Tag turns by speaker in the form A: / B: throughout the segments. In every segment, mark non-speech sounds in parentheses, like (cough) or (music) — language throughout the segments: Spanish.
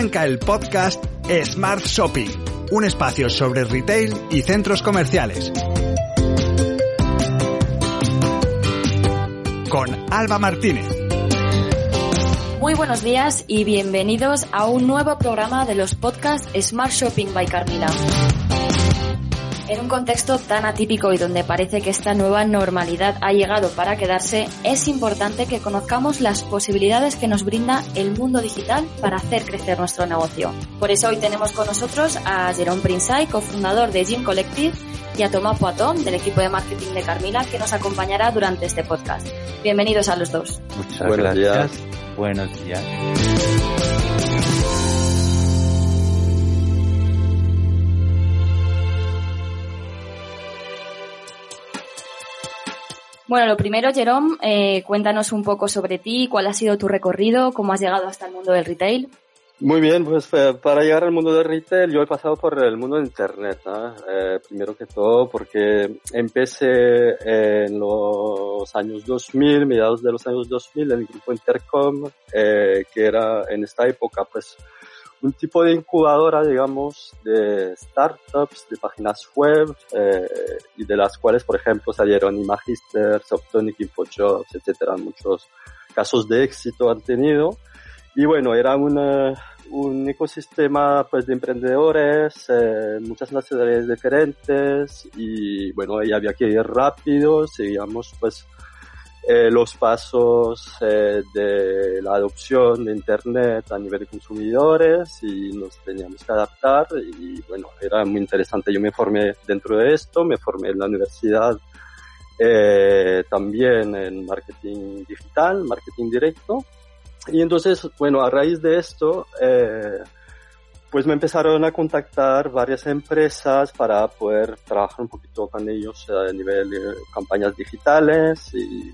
A: Arranca el podcast Smart Shopping, un espacio sobre retail y centros comerciales. Con Alba Martínez.
B: Muy buenos días y bienvenidos a un nuevo programa de los podcasts Smart Shopping by Carmila. En un contexto tan atípico y donde parece que esta nueva normalidad ha llegado para quedarse, es importante que conozcamos las posibilidades que nos brinda el mundo digital para hacer crecer nuestro negocio. Por eso hoy tenemos con nosotros a Jerome Prinsay, cofundador de Gym Collective, y a Tomás Poatón, del equipo de marketing de Carmila, que nos acompañará durante este podcast. Bienvenidos a los dos.
C: Muchas Buenos gracias. Días. Buenos días.
B: Bueno, lo primero, Jerome, eh, cuéntanos un poco sobre ti, cuál ha sido tu recorrido, cómo has llegado hasta el mundo del retail.
D: Muy bien, pues eh, para llegar al mundo del retail yo he pasado por el mundo de Internet, eh, primero que todo porque empecé en los años 2000, mediados de los años 2000 en el grupo Intercom, que era en esta época pues un tipo de incubadora, digamos, de startups, de páginas web, eh, y de las cuales, por ejemplo, salieron Imagister, Softonic, Infojobs, etcétera. Muchos casos de éxito han tenido. Y bueno, era un ecosistema pues de emprendedores, eh, muchas nacionalidades diferentes y bueno, ahí había que ir rápido, seguíamos pues eh, los pasos eh, de la adopción de Internet a nivel de consumidores y nos teníamos que adaptar y bueno, era muy interesante. Yo me formé dentro de esto, me formé en la universidad eh, también en marketing digital, marketing directo. Y entonces, bueno, a raíz de esto, eh, pues me empezaron a contactar varias empresas para poder trabajar un poquito con ellos a nivel de campañas digitales y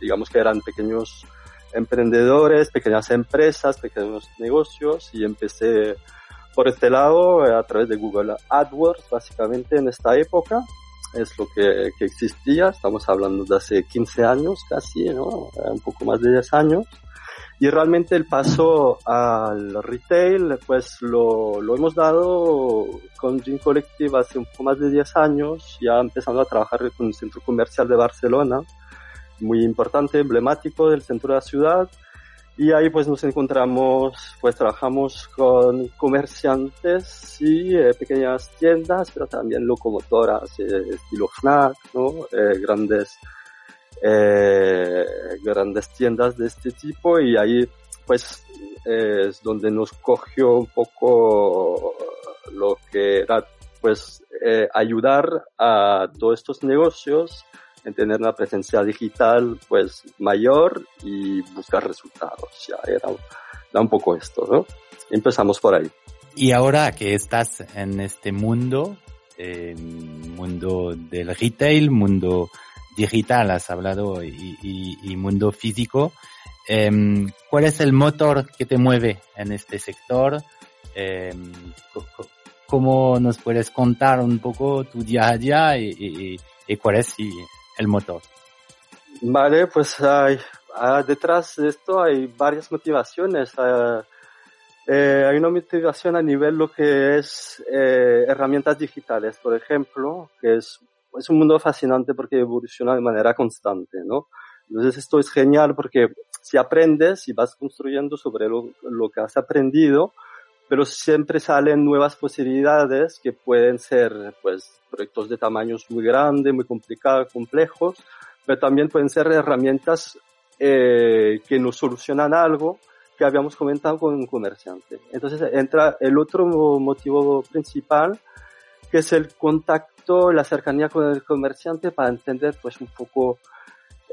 D: digamos que eran pequeños emprendedores, pequeñas empresas, pequeños negocios y empecé por este lado a través de Google AdWords básicamente en esta época. Es lo que, que existía, estamos hablando de hace 15 años casi, ¿no? un poco más de 10 años y realmente el paso al retail, pues lo, lo hemos dado con Gym Collective hace un poco más de 10 años, ya empezando a trabajar con un centro comercial de Barcelona, muy importante, emblemático del centro de la ciudad. Y ahí pues nos encontramos, pues trabajamos con comerciantes y eh, pequeñas tiendas, pero también locomotoras, eh, estilo FNAC, ¿no? Eh, grandes eh, grandes tiendas de este tipo y ahí pues es donde nos cogió un poco lo que era pues eh, ayudar a todos estos negocios en tener una presencia digital pues mayor y buscar resultados. Ya era da un poco esto no empezamos por ahí.
C: Y ahora que estás en este mundo eh, mundo del retail mundo digital, has hablado, y, mundo físico. Em, ¿Cuál es el motor que te mueve en este sector? Em, ¿Cómo nos puedes contar un poco tu día a día y, cuál es el motor?
D: Vale, pues hay, ah, detrás de esto hay varias motivaciones. Ah, eh, hay una motivación a nivel lo que es eh, herramientas digitales, por ejemplo, que es es un mundo fascinante porque evoluciona de manera constante, ¿no? Entonces esto es genial porque si aprendes y vas construyendo sobre lo, que has aprendido, pero siempre salen nuevas posibilidades que pueden ser, pues, proyectos de tamaños muy grandes, muy complicados, complejos, pero también pueden ser herramientas eh, que nos solucionan algo que habíamos comentado con un comerciante. Entonces entra el otro motivo principal que es el contacto, la cercanía con el comerciante para entender pues un poco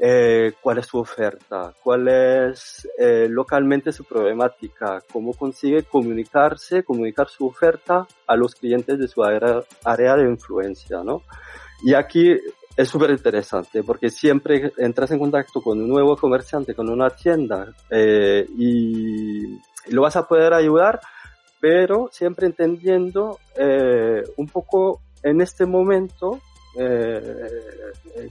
D: eh, cuál es su oferta, cuál es eh, localmente su problemática, cómo consigue comunicarse, comunicar su oferta a los clientes de su área, área de influencia, ¿no? Y aquí es súper interesante porque siempre entras en contacto con un nuevo comerciante, con una tienda eh, y lo vas a poder ayudar, pero siempre entendiendo eh, un poco en este momento eh,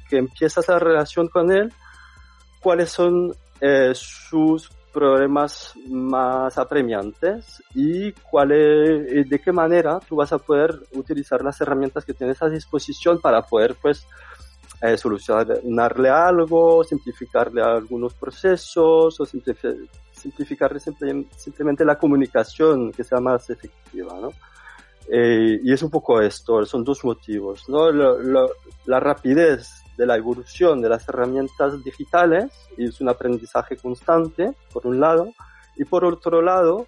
D: que empiezas la relación con él, cuáles son eh, sus problemas más apremiantes y cuál es, de qué manera tú vas a poder utilizar las herramientas que tienes a disposición para poder pues eh, solucionarle algo, simplificarle algunos procesos o simplificarle simplemente la comunicación que sea más efectiva, ¿no? Eh, y es un poco esto, son dos motivos, ¿no? la rapidez de la evolución de las herramientas digitales y es un aprendizaje constante, por un lado, y por otro lado,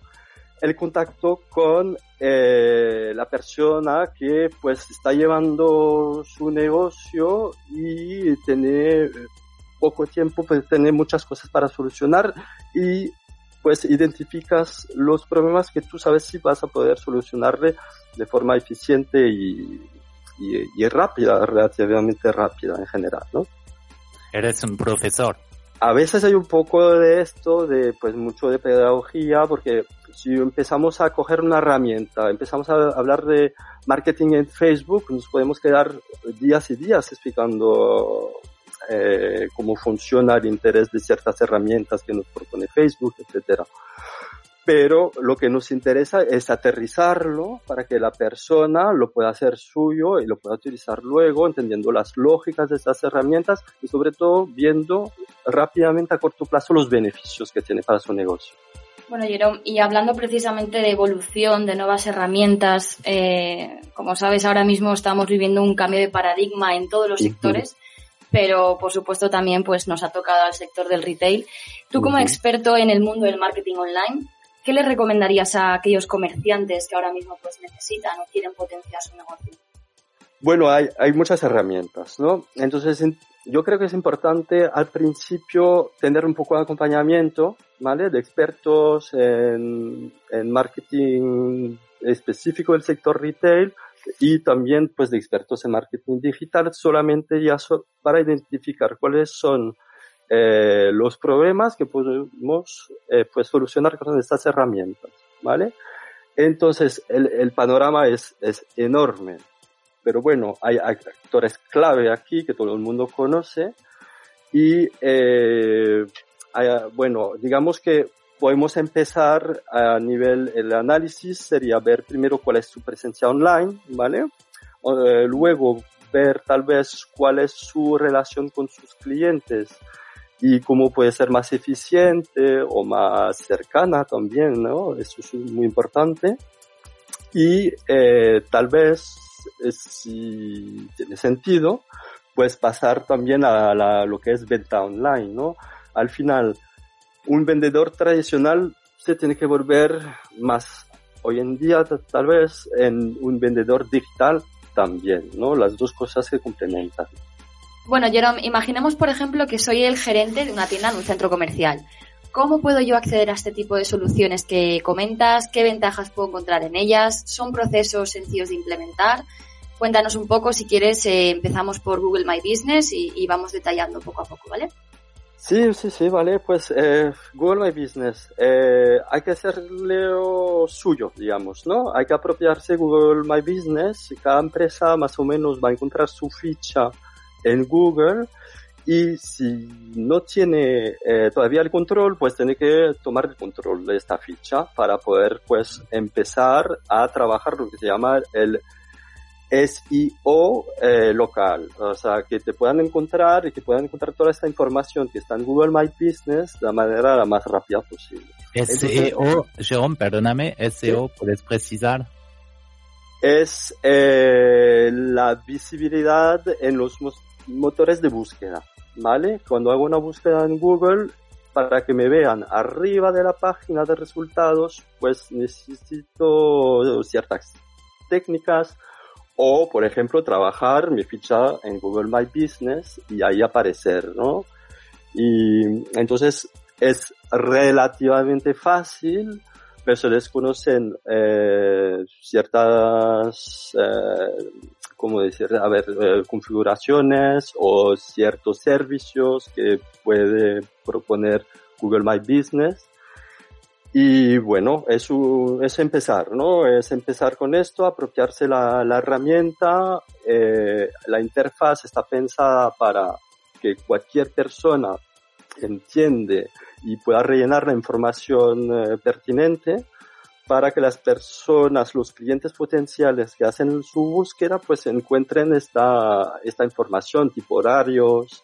D: el contacto con eh, la persona que pues está llevando su negocio y tiene poco tiempo, pues tiene muchas cosas para solucionar y pues identificas los problemas que tú sabes si vas a poder solucionarle de forma eficiente y, y, rápida, relativamente rápida en general, ¿no?
C: Eres un profesor.
D: A veces hay un poco de esto, de pues mucho de pedagogía, porque si empezamos a coger una herramienta, empezamos a hablar de marketing en Facebook, nos podemos quedar días y días explicando eh, cómo funciona el interés de ciertas herramientas que nos propone Facebook, etcétera. Pero lo que nos interesa es aterrizarlo para que la persona lo pueda hacer suyo y lo pueda utilizar luego, entendiendo las lógicas de estas herramientas y sobre todo viendo rápidamente a corto plazo los beneficios que tiene para su negocio.
B: Bueno, Jerome, y hablando precisamente de evolución, de nuevas herramientas, eh, como sabes, ahora mismo estamos viviendo un cambio de paradigma en todos los sectores, pero por supuesto también pues nos ha tocado al sector del retail. Tú como experto en el mundo del marketing online, ¿qué le recomendarías a aquellos comerciantes que ahora mismo pues necesitan o quieren potenciar su negocio?
D: Bueno, hay, hay muchas herramientas, ¿no? Entonces, yo creo que es importante al principio tener un poco de acompañamiento, ¿vale? De expertos en, en marketing específico del sector retail y también pues de expertos en marketing digital solamente ya para identificar cuáles son eh, los problemas que podemos eh, pues solucionar con estas herramientas, ¿vale? Entonces, el, el panorama es, es enorme, pero bueno, hay actores clave aquí que todo el mundo conoce y, eh, bueno, digamos que podemos empezar a nivel, el análisis sería ver primero cuál es su presencia online, ¿vale? Eh, luego ver tal vez cuál es su relación con sus clientes, y cómo puede ser más eficiente o más cercana también, ¿no? Eso es muy importante. Y eh, tal vez, eh, si tiene sentido, pues pasar también a la, lo que es venta online, ¿no? Al final, un vendedor tradicional se tiene que volver más, hoy en día tal vez, en un vendedor digital también, ¿no? Las dos cosas se complementan.
B: Bueno, Jerome, imaginemos, por ejemplo, que soy el gerente de una tienda en un centro comercial. ¿Cómo puedo yo acceder a este tipo de soluciones que comentas? ¿Qué ventajas puedo encontrar en ellas? ¿Son procesos sencillos de implementar? Cuéntanos un poco, si quieres, eh, empezamos por Google My Business y, vamos detallando poco a poco, ¿vale?
D: Sí, sí, sí, vale. Pues eh, Google My Business, eh, hay que hacerle suyo, digamos, ¿no? Hay que apropiarse Google My Business. Cada empresa más o menos va a encontrar su ficha en Google y si no tiene eh, todavía el control, pues tiene que tomar el control de esta ficha para poder pues empezar a trabajar lo que se llama el SEO eh, local, o sea, que te puedan encontrar y que puedan encontrar toda esta información que está en Google My Business de la manera la más rápida posible.
C: SEO, Jerome, perdóname, SEO, ¿puedes precisar?
D: Es eh, la visibilidad en los motores de búsqueda, ¿vale? Cuando hago una búsqueda en Google, para que me vean arriba de la página de resultados, pues necesito ciertas técnicas o, por ejemplo, trabajar mi ficha en Google My Business y ahí aparecer, ¿no? Y entonces es relativamente fácil, pero se desconocen eh, ciertas, eh, ¿cómo decir? A ver, eh, configuraciones o ciertos servicios que puede proponer Google My Business y bueno, es, es empezar, ¿no? Es empezar con esto, apropiarse la, la herramienta. Eh, la interfaz está pensada para que cualquier persona entiende y pueda rellenar la información eh, pertinente para que las personas, los clientes potenciales que hacen su búsqueda, pues encuentren esta, esta información, tipo horarios,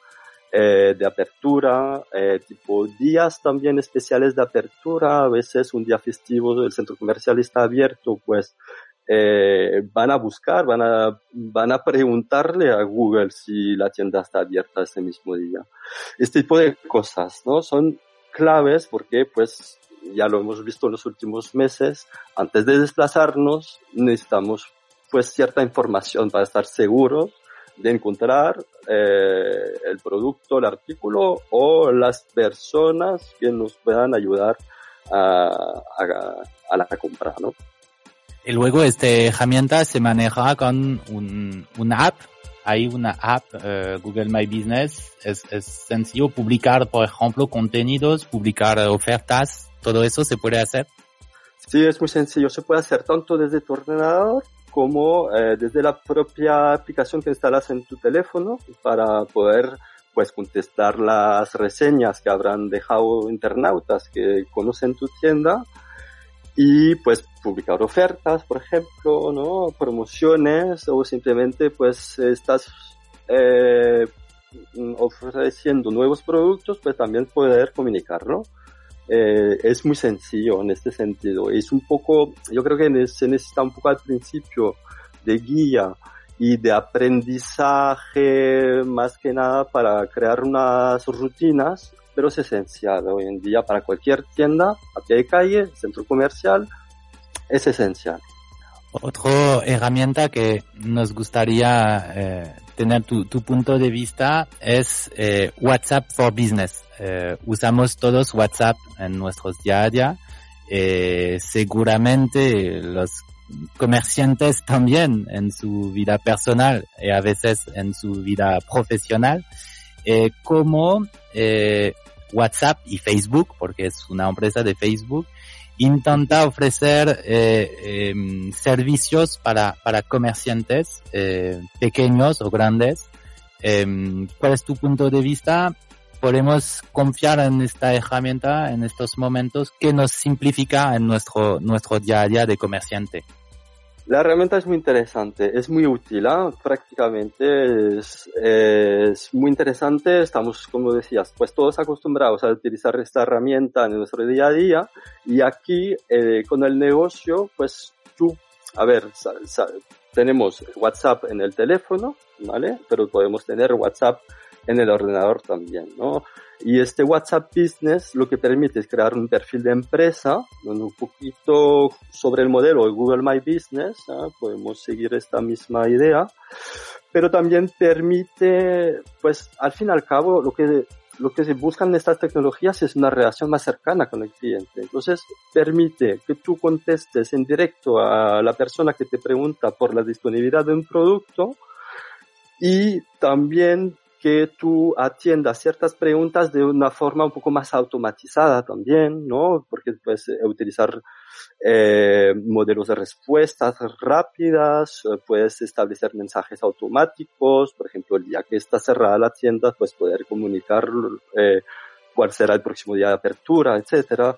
D: eh, de apertura, eh, tipo días también especiales de apertura, a veces un día festivo el centro comercial está abierto, pues eh, van a buscar, van a, van a preguntarle a Google si la tienda está abierta ese mismo día. Este tipo de cosas, ¿no? Son claves porque, pues, ya lo hemos visto en los últimos meses, antes de desplazarnos necesitamos, pues, cierta información para estar seguros de encontrar eh, el producto, el artículo o las personas que nos puedan ayudar a, a, la compra, ¿no?
C: Y luego esta herramienta se maneja con un, una app. Hay una app, eh, Google My Business. Es, es sencillo publicar, por ejemplo, contenidos, publicar ofertas. Todo eso se puede hacer.
D: Sí, es muy sencillo. Se puede hacer tanto desde tu ordenador como eh, desde la propia aplicación que instalas en tu teléfono para poder pues contestar las reseñas que habrán dejado internautas que conocen tu tienda y pues publicar ofertas, por ejemplo, ¿no? promociones o simplemente pues estás eh, ofreciendo nuevos productos, pues también poder comunicarlo. Eh, es muy sencillo en este sentido. Es un poco, yo creo que se necesita un poco al principio de guía y de aprendizaje más que nada para crear unas rutinas, pero es esencial hoy en día para cualquier tienda, a pie de calle, centro comercial, es esencial.
C: Otra herramienta que nos gustaría eh, tener tu, punto de vista es eh, WhatsApp for Business. Eh, usamos todos WhatsApp en nuestros día a día. Seguramente los comerciantes también en su vida personal y a veces en su vida profesional. Como WhatsApp y Facebook, porque es una empresa de Facebook, intenta ofrecer eh, eh, servicios para, para comerciantes eh, pequeños o grandes. Em, ¿Cuál es tu punto de vista? ¿Podemos confiar en esta herramienta en estos momentos que nos simplifica en nuestro, nuestro día a día de comerciante?
D: La herramienta es muy interesante, es muy útil, ¿eh? prácticamente es, muy interesante. Estamos, como decías, pues todos acostumbrados a utilizar esta herramienta en nuestro día a día y aquí eh, con el negocio, pues tú, a ver, tenemos WhatsApp en el teléfono, ¿vale? Pero podemos tener WhatsApp en el ordenador también, ¿no? Y este WhatsApp Business lo que permite es crear un perfil de empresa, un poquito sobre el modelo de Google My Business, ¿eh? podemos seguir esta misma idea, pero también permite, pues al fin y al cabo, lo que, lo que se buscan en estas tecnologías es una relación más cercana con el cliente. Entonces, permite que tú contestes en directo a la persona que te pregunta por la disponibilidad de un producto y también que tú atiendas ciertas preguntas de una forma un poco más automatizada también, ¿no? Porque puedes eh, utilizar eh, modelos de respuestas rápidas, eh, puedes establecer mensajes automáticos, por ejemplo, el día que está cerrada la tienda, pues poder comunicar cuál será el próximo día de apertura, etcétera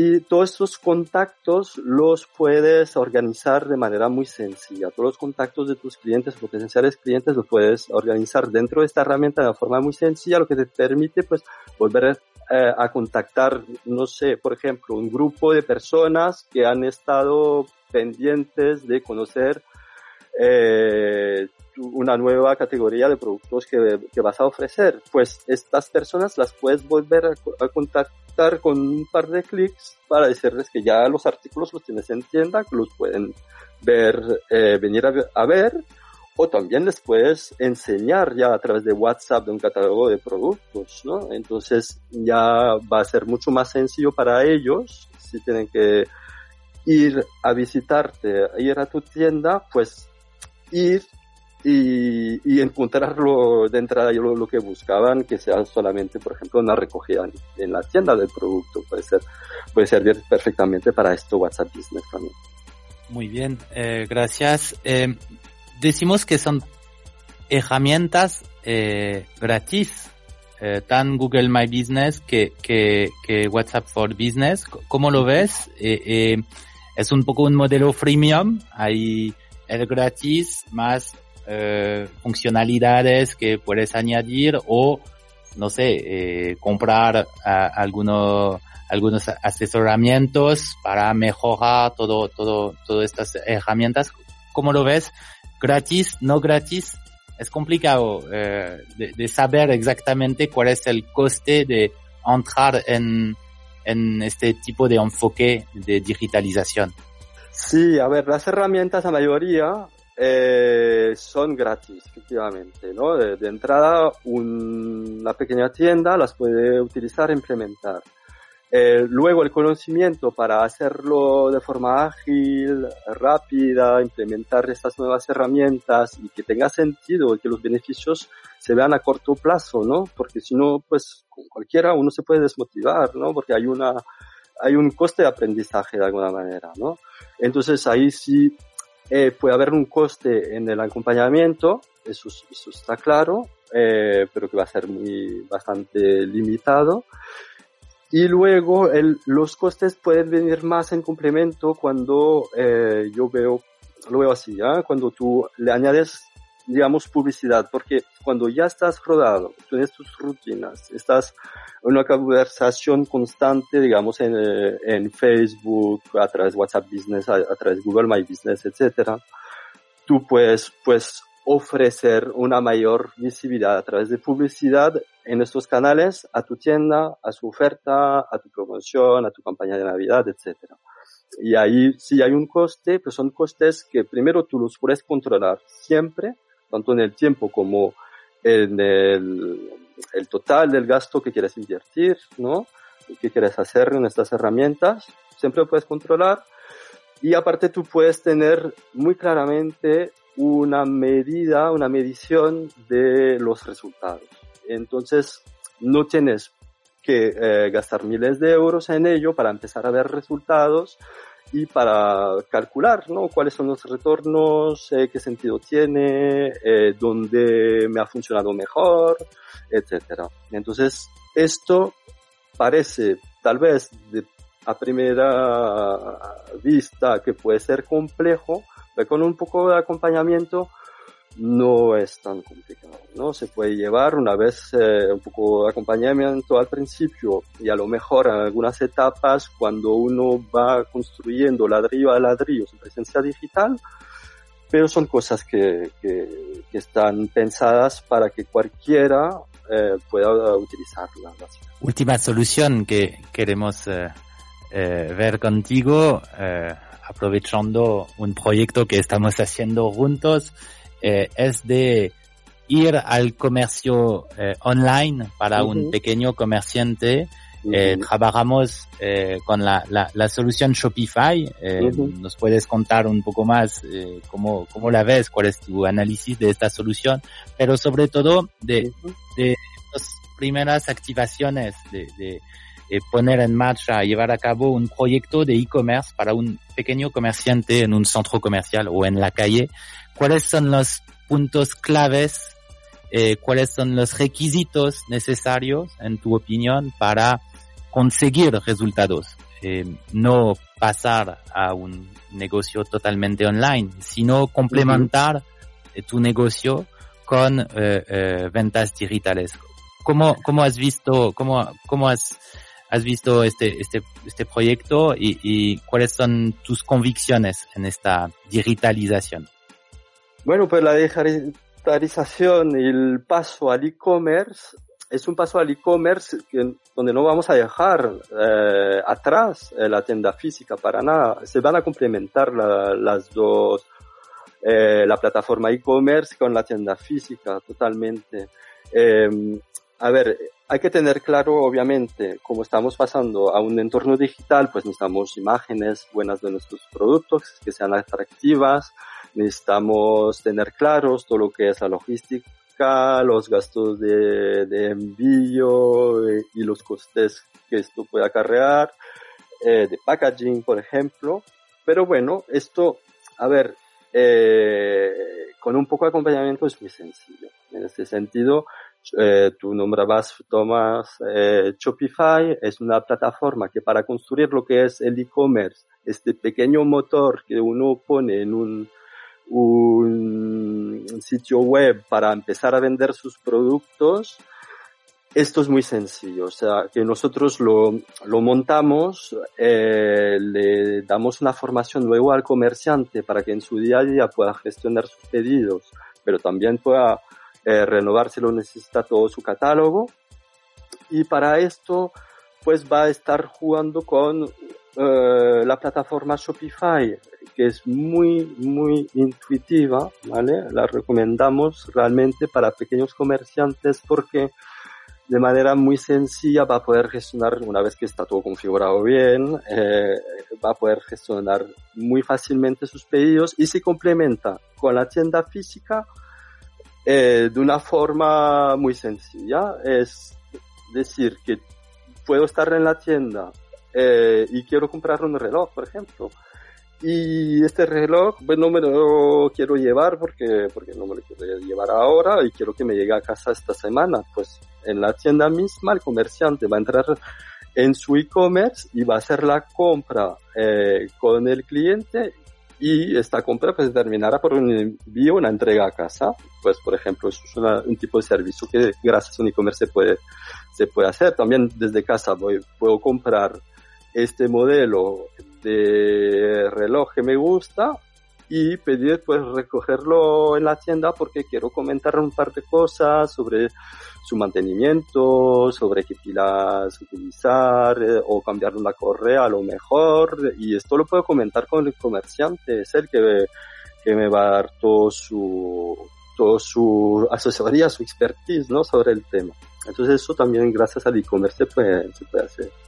D: y todos estos contactos los puedes organizar de manera muy sencilla. Todos los contactos de tus clientes, potenciales clientes, los puedes organizar dentro de esta herramienta de una forma muy sencilla, lo que te permite pues volver eh, a contactar, no sé, por ejemplo, un grupo de personas que han estado pendientes de conocer eh, una nueva categoría de productos que, que, vas a ofrecer. Pues estas personas las puedes volver a, a contactar con un par de clics para decirles que ya los artículos los tienes en tienda, que los pueden ver, eh, venir a ver, o también les puedes enseñar ya a través de WhatsApp de un catálogo de productos, ¿no? Entonces ya va a ser mucho más sencillo para ellos si tienen que ir a visitarte, ir a tu tienda, pues ir y, encontrarlo de entrada lo, lo, que buscaban, que sea solamente, por ejemplo, una recogida en, la tienda del producto. Puede ser, puede servir perfectamente para esto WhatsApp Business también.
C: Muy bien, eh, gracias. Eh, decimos que son herramientas eh, gratis, eh, tan Google My Business que, que, que, WhatsApp for Business. ¿Cómo lo ves? Eh, eh, es un poco un modelo freemium, hay el gratis más eh, funcionalidades que puedes añadir o, no sé, eh, comprar algunos algunos asesoramientos para mejorar todo, todo, todas estas herramientas. ¿Cómo lo ves? ¿Gratis? ¿No gratis? Es complicado eh, de, de, saber exactamente cuál es el coste de entrar en, en este tipo de enfoque de digitalización.
D: Sí, a ver, las herramientas, la mayoría, eh, son gratis, efectivamente, ¿no? De, entrada, una pequeña tienda las puede utilizar e implementar. Eh, luego el conocimiento para hacerlo de forma ágil, rápida, implementar estas nuevas herramientas y que tenga sentido y que los beneficios se vean a corto plazo, ¿no? Porque si no, pues con cualquiera uno se puede desmotivar, ¿no? Porque hay una, hay un coste de aprendizaje de alguna manera, ¿no? Entonces ahí sí eh, puede haber un coste en el acompañamiento, eso, eso está claro, eh, pero que va a ser muy bastante limitado. Y luego el, los costes pueden venir más en complemento cuando eh, yo veo, lo veo así, ¿eh? cuando tú le añades, digamos, publicidad, porque cuando ya estás rodado, tienes tus rutinas, estás una conversación constante, digamos, en, eh, en Facebook, a través de WhatsApp Business, a, través de Google My Business, etcétera, tú puedes, pues, ofrecer una mayor visibilidad a través de publicidad en estos canales a tu tienda, a su oferta, a tu promoción, a tu campaña de Navidad, etcétera. Y ahí sí hay un coste, pues son costes que primero tú los puedes controlar siempre, tanto en el tiempo como en el, el total del gasto que quieres invertir, ¿no? ¿Qué quieres hacer en estas herramientas? Siempre puedes controlar. Y aparte tú puedes tener muy claramente una medida, una medición de los resultados. Entonces, no tienes que eh, gastar miles de euros en ello para empezar a ver resultados y para calcular ¿no? cuáles son los retornos, eh, qué sentido tiene, eh, dónde me ha funcionado mejor, etcétera. Entonces, esto parece tal vez de, a primera vista que puede ser complejo, pero con un poco de acompañamiento no es tan complicado, ¿no? Se puede llevar una vez eh, un poco de acompañamiento al principio y a lo mejor en algunas etapas cuando uno va construyendo ladrillo a ladrillo su presencia digital, pero son cosas que, que, están pensadas para que cualquiera eh, pueda utilizarla.
C: Última solución que queremos eh, eh ver contigo, aprovechando un proyecto que estamos haciendo juntos, eh, es de ir al comercio eh, online para un pequeño comerciante. Eh, trabajamos con la, la, la, solución Shopify. ¿Nos puedes contar un poco más cómo, cómo la ves? ¿Cuál es tu análisis de esta solución? Pero sobre todo de, de las primeras activaciones, de, de, de, poner en marcha, llevar a cabo un proyecto de e-commerce para un pequeño comerciante en un centro comercial o en la calle cuáles son los puntos claves, eh, cuáles son los requisitos necesarios, en tu opinión, para conseguir resultados. Eh, no pasar a un negocio totalmente online, sino complementar eh, tu negocio con ventas digitales. ¿Cómo, cómo has visto, cómo, cómo has, has visto este, este, este proyecto y, y cuáles son tus convicciones en esta digitalización?
D: Bueno, pues la digitalización y el paso al e-commerce es un paso al e-commerce donde no vamos a dejar eh, atrás eh, la tienda física para nada. Se van a complementar las dos, eh, la plataforma e-commerce con la tienda física totalmente. Em, a ver, hay que tener claro, obviamente, como estamos pasando a un entorno digital, pues necesitamos imágenes buenas de nuestros productos, que sean atractivas, necesitamos tener claros todo lo que es la logística los gastos de, envío eh, y los costes que esto puede acarrear, eh, de packaging, por ejemplo. Pero bueno, esto, a ver, eh, con un poco de acompañamiento es muy sencillo. En este sentido, tú nombrabas, Thomas, Shopify. Es una plataforma que para construir lo que es el e-commerce, este pequeño motor que uno pone en un, un sitio web para empezar a vender sus productos, esto es muy sencillo, o sea, que nosotros lo, lo montamos, eh, le damos una formación luego al comerciante para que en su día a día pueda gestionar sus pedidos, pero también pueda eh, renovar si lo necesita todo su catálogo. Y para esto, pues va a estar jugando con eh, la plataforma Shopify que es muy, muy intuitiva, ¿vale? La recomendamos realmente para pequeños comerciantes porque de manera muy sencilla va a poder gestionar, una vez que está todo configurado bien, eh, va a poder gestionar muy fácilmente sus pedidos y se complementa con la tienda física eh, de una forma muy sencilla. Es decir, que puedo estar en la tienda eh, y quiero comprar un reloj, por ejemplo y este reloj, pues no me lo quiero llevar porque, porque no me lo quiero llevar ahora y quiero que me llegue a casa esta semana. Pues en la tienda misma el comerciante va a entrar en su e-commerce y va a hacer la compra eh, con el cliente y esta compra pues terminará por un envío, una entrega a casa. Pues por ejemplo, es un tipo de servicio que gracias a un e-commerce se puede, se puede hacer. También desde casa voy, puedo comprar este modelo de reloj que me gusta y pedir pues recogerlo en la tienda porque quiero comentar un par de cosas sobre su mantenimiento, sobre qué pilas utilizar eh, o cambiar una correa a lo mejor y esto lo puedo comentar con el comerciante, es el que, que me va a dar todo su, todo su asesoría, su expertise, ¿no? Sobre el tema. Entonces eso también gracias al e-commerce puede, se puede hacer.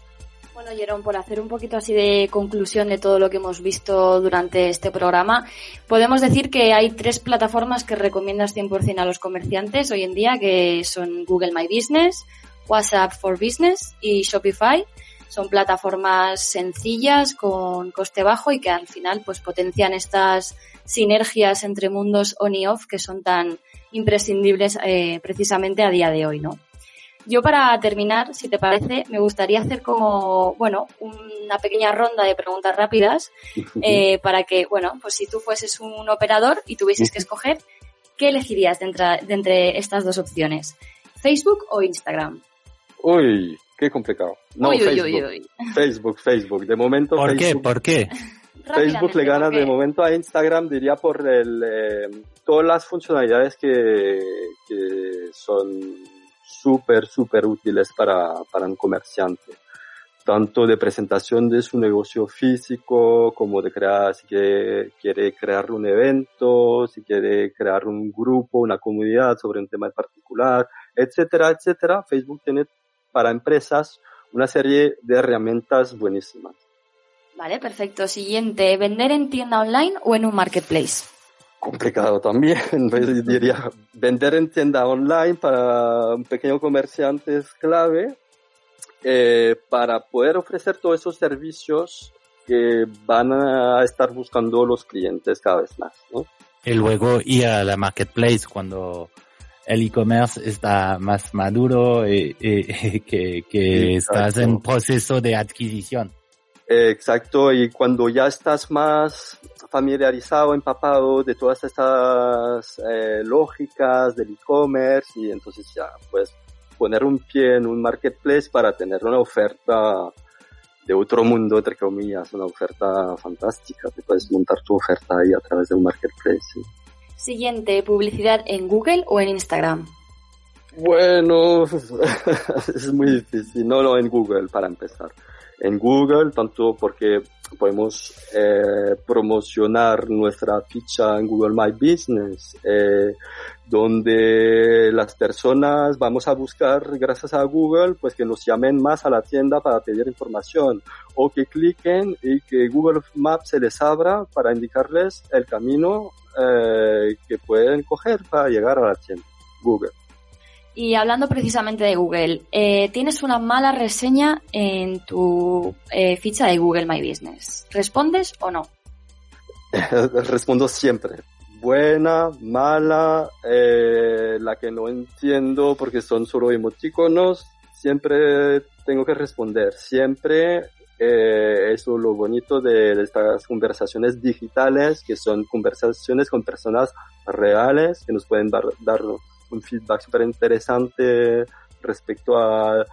B: Bueno, Jerón, por hacer un poquito así de conclusión de todo lo que hemos visto durante este programa, podemos decir que hay tres plataformas que recomiendas 100% a los comerciantes hoy en día, que son Google My Business, WhatsApp for Business y Shopify. Son plataformas sencillas, con coste bajo y que al final pues potencian estas sinergias entre mundos on y off que son tan imprescindibles eh, precisamente a día de hoy, ¿no? Yo para terminar, si te parece, me gustaría hacer como, bueno, una pequeña ronda de preguntas rápidas eh, para que, bueno, pues si tú fueses un operador y tuvieses que escoger, ¿qué elegirías de entre, estas dos opciones? ¿Facebook o Instagram?
D: Uy, qué complicado. No, Facebook. Facebook, Facebook. De momento.
C: ¿Por
D: qué?
C: ¿Por qué?
D: Facebook le gana de momento a Instagram, diría por el, eh, todas las funcionalidades que, que son súper, súper útiles para, para un comerciante tanto de presentación de su negocio físico como de crear, si quiere, quiere, crear un evento, si quiere crear un grupo, una comunidad sobre un tema en particular, etcétera, etcétera. Facebook tiene para empresas una serie de herramientas buenísimas.
B: Vale, perfecto. Siguiente, ¿vender en tienda online o en un marketplace?
D: Complicado también. (laughs) Diría, vender en tienda online para un pequeño comerciante es clave eh, para poder ofrecer todos esos servicios que van a estar buscando los clientes cada vez más. ¿no?
C: Y luego ir a la marketplace cuando el e-commerce está más maduro y, (laughs) que, que estás en proceso de adquisición.
D: Exacto, y cuando ya estás más familiarizado, empapado de todas estas eh, lógicas del e-commerce y entonces ya puedes poner un pie en un marketplace para tener una oferta de otro mundo, entre comillas, una oferta fantástica. Te puedes montar tu oferta ahí a través de un marketplace.
B: Siguiente, publicidad en Google o en Instagram.
D: Bueno, (laughs) es muy difícil. No, no, en Google para empezar. En Google, tanto porque podemos eh, promocionar nuestra ficha en Google My Business, eh, donde las personas vamos a buscar, gracias a Google, pues que nos llamen más a la tienda para pedir información o que cliquen y que Google Maps se les abra para indicarles el camino eh, que pueden coger para llegar a la tienda. Google.
B: Y hablando precisamente de Google, eh, tienes una mala reseña en tu eh, ficha de Google My Business. ¿Respondes o no? (laughs)
D: Respondo siempre. Buena, mala, eh, la que no entiendo porque son solo emoticonos, siempre tengo que responder. Siempre eso es lo bonito de, estas conversaciones digitales, que son conversaciones con personas reales que nos pueden dar, dar un feedback súper interesante respecto a,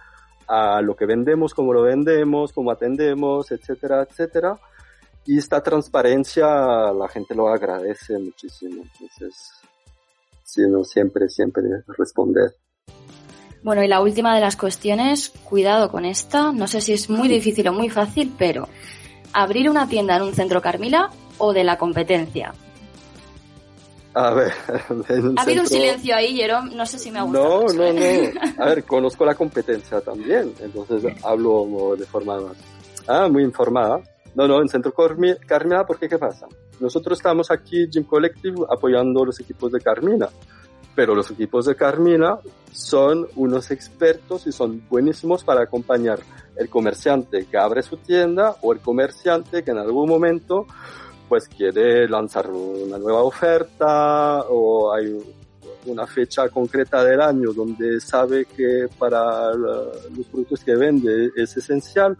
D: a lo que vendemos, cómo lo vendemos, cómo atendemos, etcétera, etcétera. Y esta transparencia la gente lo agradece muchísimo. Entonces, sí, no, siempre, siempre responder.
B: Bueno, y la última de las cuestiones, cuidado con esta, no sé si es muy difícil o muy fácil, pero abrir una tienda en un centro Carmila o de la competencia.
D: A ver, (laughs)
B: ha habido un silencio ahí, Jerome, no sé si me ha gustado.
D: No, no, ¿eh? no. (laughs) A ver, conozco la competencia también, entonces hablo de forma más, ah, muy informada. No, no, en Centro Carmina, ¿por qué qué pasa? Nosotros estamos aquí, Gym Collective, apoyando los equipos de Carmina, pero los equipos de Carmina son unos expertos y son buenísimos para acompañar el comerciante que abre su tienda o el comerciante que en algún momento pues quiere lanzar una nueva oferta o hay una fecha concreta del año donde sabe que para los productos que vende es esencial,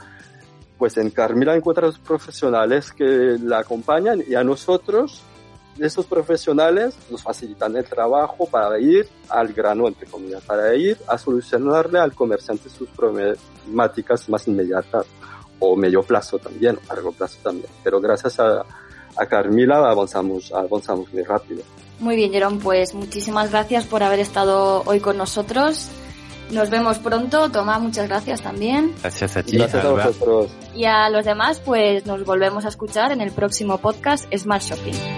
D: pues en Carmila encuentra los profesionales que la acompañan y a nosotros, esos profesionales, nos facilitan el trabajo para ir al grano, entre comillas, para ir a solucionarle al comerciante sus problemáticas más inmediatas o medio plazo también, largo plazo también. Pero gracias a, a Carmila avanzamos, avanzamos muy rápido.
B: Muy bien, Jerón, pues muchísimas gracias por haber estado hoy con nosotros. Nos vemos pronto. Toma, muchas gracias también.
C: Gracias a ti.
D: Gracias a vosotros.
B: Y a los demás, pues nos volvemos a escuchar en el próximo podcast Smart Shopping.